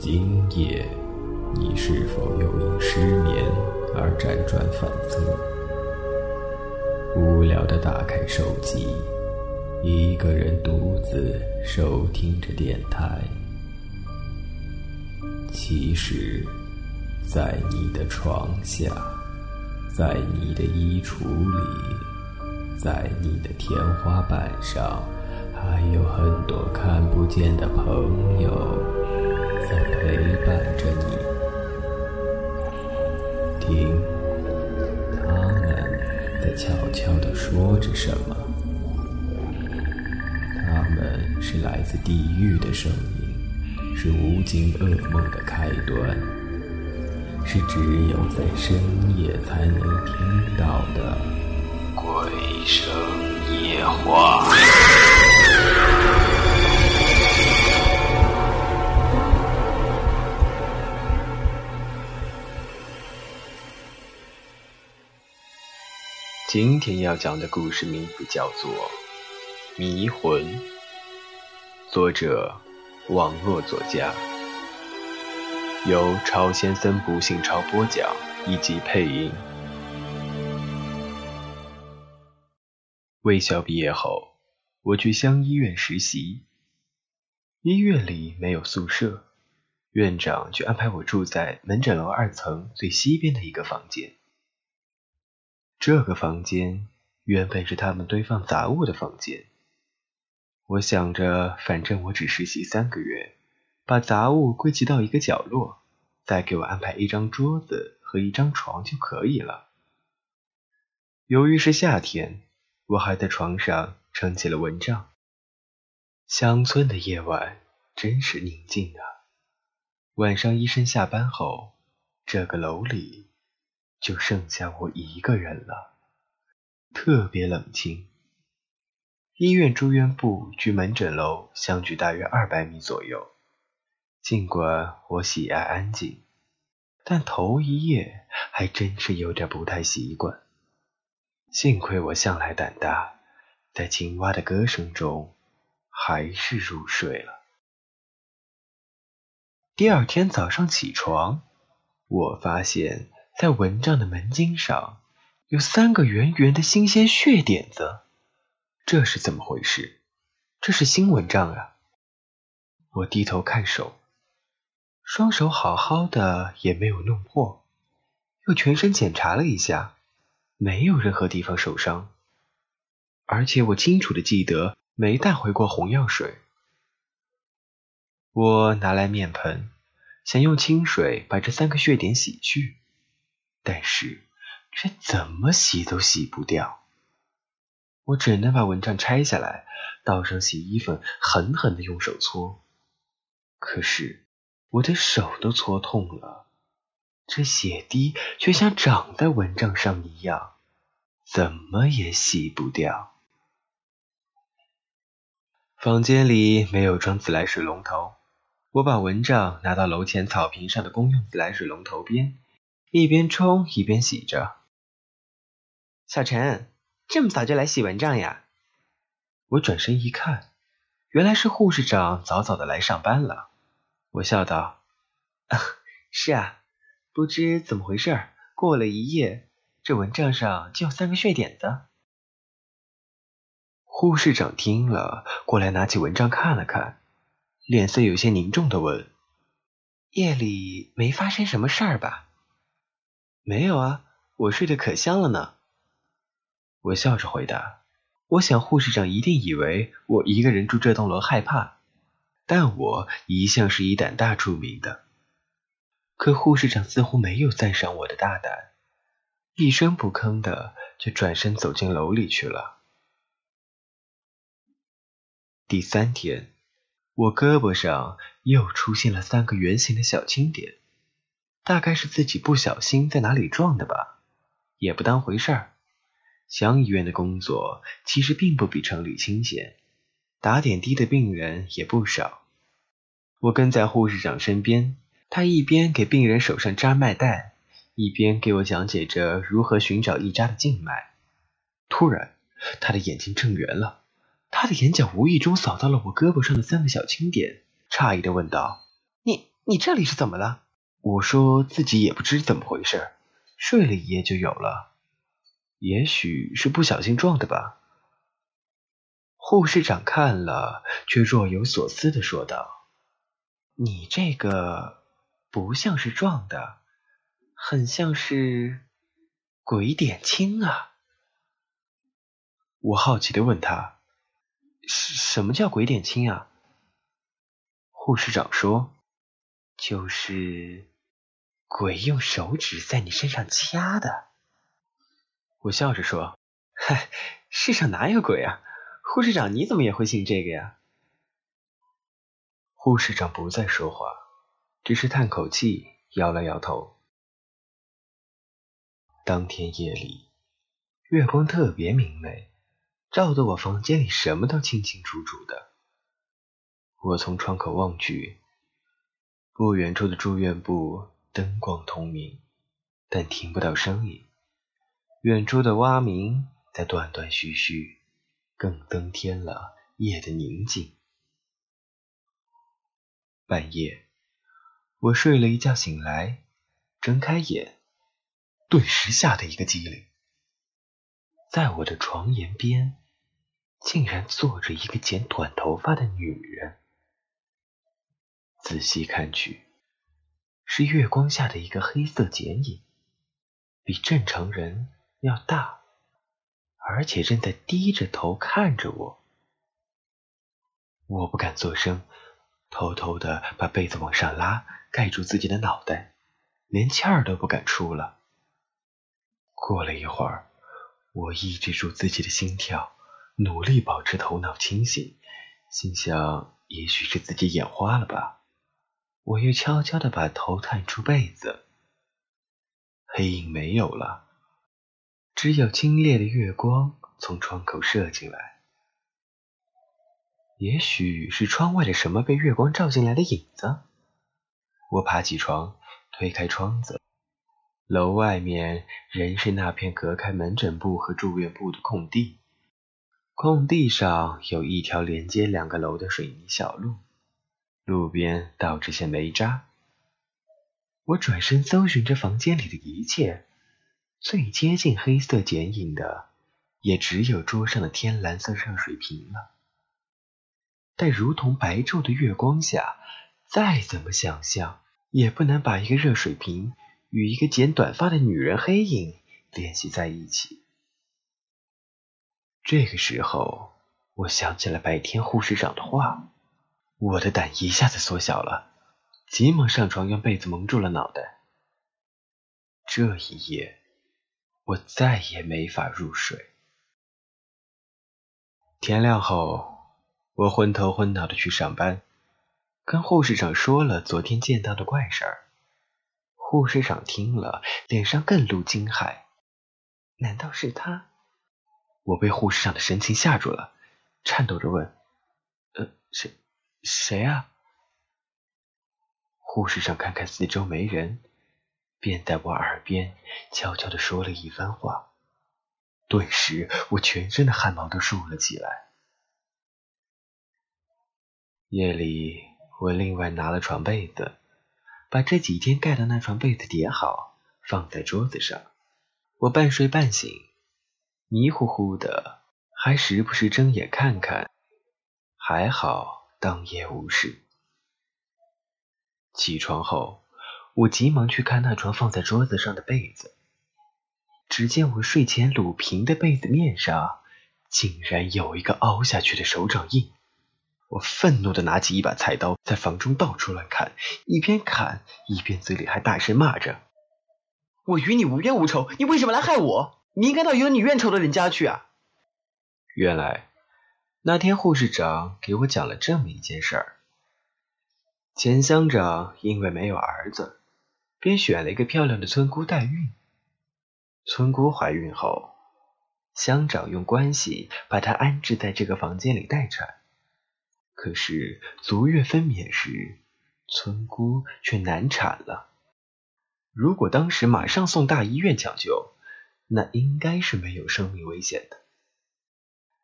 今夜，你是否又因失眠而辗转反侧？无聊的打开手机，一个人独自收听着电台。其实，在你的床下，在你的衣橱里，在你的天花板上，还有很多看不见的朋友在陪伴着你。听，他们在悄悄地说着什么。他们是来自地狱的声音，是无尽噩梦的开端，是只有在深夜才能听到的鬼声夜话。今天要讲的故事名字叫做《迷魂》，作者网络作家，由超先森不幸超播讲以及配音。卫校毕业后，我去乡医院实习。医院里没有宿舍，院长就安排我住在门诊楼二层最西边的一个房间。这个房间原本是他们堆放杂物的房间。我想着，反正我只实习三个月，把杂物归集到一个角落，再给我安排一张桌子和一张床就可以了。由于是夏天，我还在床上撑起了蚊帐。乡村的夜晚真是宁静啊！晚上医生下班后，这个楼里。就剩下我一个人了，特别冷清。医院住院部距门诊楼相距大约二百米左右。尽管我喜爱安静，但头一夜还真是有点不太习惯。幸亏我向来胆大，在青蛙的歌声中，还是入睡了。第二天早上起床，我发现。在蚊帐的门襟上有三个圆圆的新鲜血点子，这是怎么回事？这是新蚊帐啊！我低头看手，双手好好的，也没有弄破。又全身检查了一下，没有任何地方受伤，而且我清楚的记得没带回过红药水。我拿来面盆，想用清水把这三个血点洗去。但是这怎么洗都洗不掉，我只能把蚊帐拆下来，倒上洗衣粉，狠狠的用手搓。可是我的手都搓痛了，这血滴却像长在蚊帐上一样，怎么也洗不掉。房间里没有装自来水龙头，我把蚊帐拿到楼前草坪上的公用自来水龙头边。一边冲一边洗着。小陈，这么早就来洗蚊帐呀？我转身一看，原来是护士长早早的来上班了。我笑道：“啊是啊，不知怎么回事，过了一夜，这蚊帐上就有三个血点子。”护士长听了，过来拿起蚊帐看了看，脸色有些凝重的问：“夜里没发生什么事儿吧？”没有啊，我睡得可香了呢。我笑着回答。我想护士长一定以为我一个人住这栋楼害怕，但我一向是以胆大著名的。可护士长似乎没有赞赏我的大胆，一声不吭的就转身走进楼里去了。第三天，我胳膊上又出现了三个圆形的小青点。大概是自己不小心在哪里撞的吧，也不当回事儿。乡医院的工作其实并不比城里清闲，打点滴的病人也不少。我跟在护士长身边，他一边给病人手上扎脉带，一边给我讲解着如何寻找一扎的静脉。突然，他的眼睛睁圆了，他的眼角无意中扫到了我胳膊上的三个小青点，诧异的问道：“你你这里是怎么了？我说自己也不知怎么回事，睡了一夜就有了，也许是不小心撞的吧。护士长看了，却若有所思的说道：“你这个不像是撞的，很像是鬼点青啊。”我好奇的问他：“什么叫鬼点青啊？”护士长说：“就是鬼用手指在你身上掐的。”我笑着说：“嗨，世上哪有鬼啊？”护士长，你怎么也会信这个呀？护士长不再说话，只是叹口气，摇了摇头。当天夜里，月光特别明媚，照得我房间里什么都清清楚楚的。我从窗口望去，不远处的住院部灯光通明，但听不到声音。远处的蛙鸣在断断续续。更增添了夜的宁静。半夜，我睡了一觉醒来，睁开眼，顿时吓得一个激灵。在我的床沿边，竟然坐着一个剪短头发的女人。仔细看去，是月光下的一个黑色剪影，比正常人要大。而且正在低着头看着我，我不敢作声，偷偷的把被子往上拉，盖住自己的脑袋，连气儿都不敢出了。过了一会儿，我抑制住自己的心跳，努力保持头脑清醒，心想也许是自己眼花了吧。我又悄悄地把头探出被子，黑影没有了。只有清冽的月光从窗口射进来，也许是窗外的什么被月光照进来的影子。我爬起床，推开窗子，楼外面仍是那片隔开门诊部和住院部的空地，空地上有一条连接两个楼的水泥小路，路边倒着些煤渣。我转身搜寻着房间里的一切。最接近黑色剪影的，也只有桌上的天蓝色热水瓶了。但如同白昼的月光下，再怎么想象，也不能把一个热水瓶与一个剪短发的女人黑影联系在一起。这个时候，我想起了白天护士长的话，我的胆一下子缩小了，急忙上床用被子蒙住了脑袋。这一夜。我再也没法入睡。天亮后，我昏头昏脑的去上班，跟护士长说了昨天见到的怪事儿。护士长听了，脸上更露惊骇。难道是他？我被护士长的神情吓住了，颤抖着问：“呃，谁？谁啊？”护士长看看四周没人。便在我耳边悄悄地说了一番话，顿时我全身的汗毛都竖了起来。夜里，我另外拿了床被子，把这几天盖的那床被子叠好，放在桌子上。我半睡半醒，迷糊糊的，还时不时睁眼看看。还好当夜无事。起床后。我急忙去看那床放在桌子上的被子，只见我睡前撸平的被子面上，竟然有一个凹下去的手掌印。我愤怒的拿起一把菜刀，在房中到处乱砍，一边砍一边嘴里还大声骂着：“我与你无冤无仇，你为什么来害我？你应该到有你怨仇的人家去啊！”原来那天护士长给我讲了这么一件事儿：钱乡长因为没有儿子。便选了一个漂亮的村姑代孕。村姑怀孕后，乡长用关系把她安置在这个房间里待产。可是足月分娩时，村姑却难产了。如果当时马上送大医院抢救，那应该是没有生命危险的。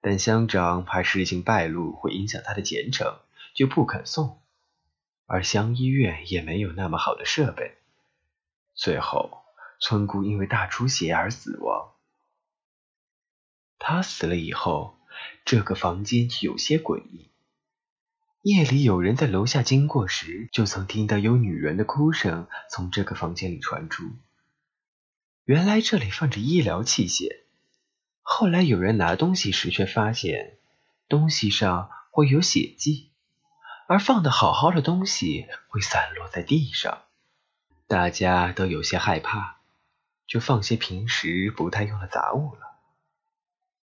但乡长怕事情败露会影响他的前程，就不肯送。而乡医院也没有那么好的设备。最后，村姑因为大出血而死亡。她死了以后，这个房间有些诡异。夜里有人在楼下经过时，就曾听到有女人的哭声从这个房间里传出。原来这里放着医疗器械。后来有人拿东西时，却发现东西上会有血迹。而放的好好的东西会散落在地上，大家都有些害怕，就放些平时不太用的杂物了。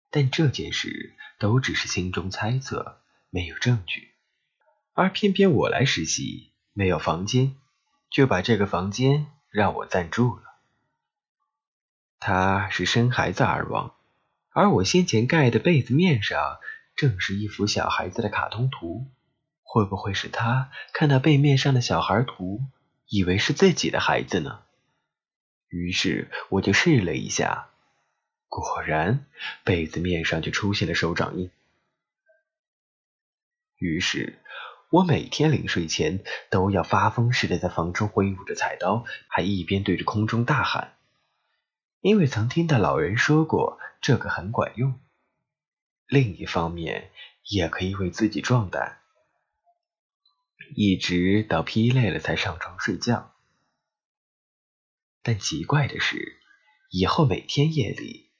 但这件事都只是心中猜测，没有证据。而偏偏我来实习，没有房间，就把这个房间让我暂住了。他是生孩子而亡，而我先前盖的被子面上正是一幅小孩子的卡通图。会不会是他看到背面上的小孩图，以为是自己的孩子呢？于是我就试了一下，果然被子面上就出现了手掌印。于是我每天临睡前都要发疯似的在房中挥舞着菜刀，还一边对着空中大喊，因为曾听到老人说过这个很管用。另一方面，也可以为自己壮胆。一直到疲累了才上床睡觉，但奇怪的是，以后每天夜里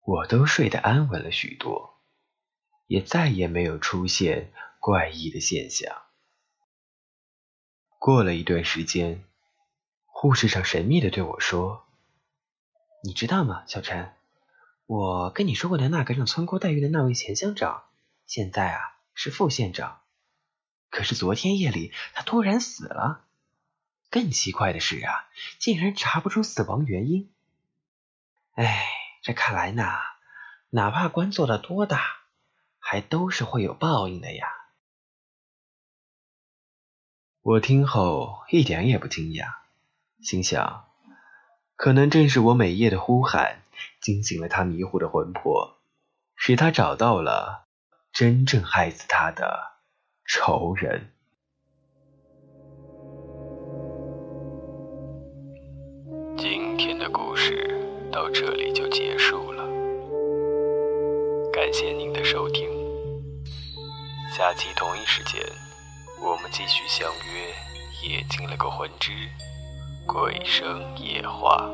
我都睡得安稳了许多，也再也没有出现怪异的现象。过了一段时间，护士长神秘的对我说：“你知道吗，小陈？我跟你说过的那个让村姑代孕的那位前乡长，现在啊是副县长。”可是昨天夜里他突然死了，更奇怪的是啊，竟然查不出死亡原因。哎，这看来呢，哪怕官做的多大，还都是会有报应的呀。我听后一点也不惊讶，心想，可能正是我每夜的呼喊惊醒了他迷糊的魂魄，使他找到了真正害死他的。仇人。今天的故事到这里就结束了，感谢您的收听。下期同一时间，我们继续相约《夜惊了个魂之鬼声夜话》。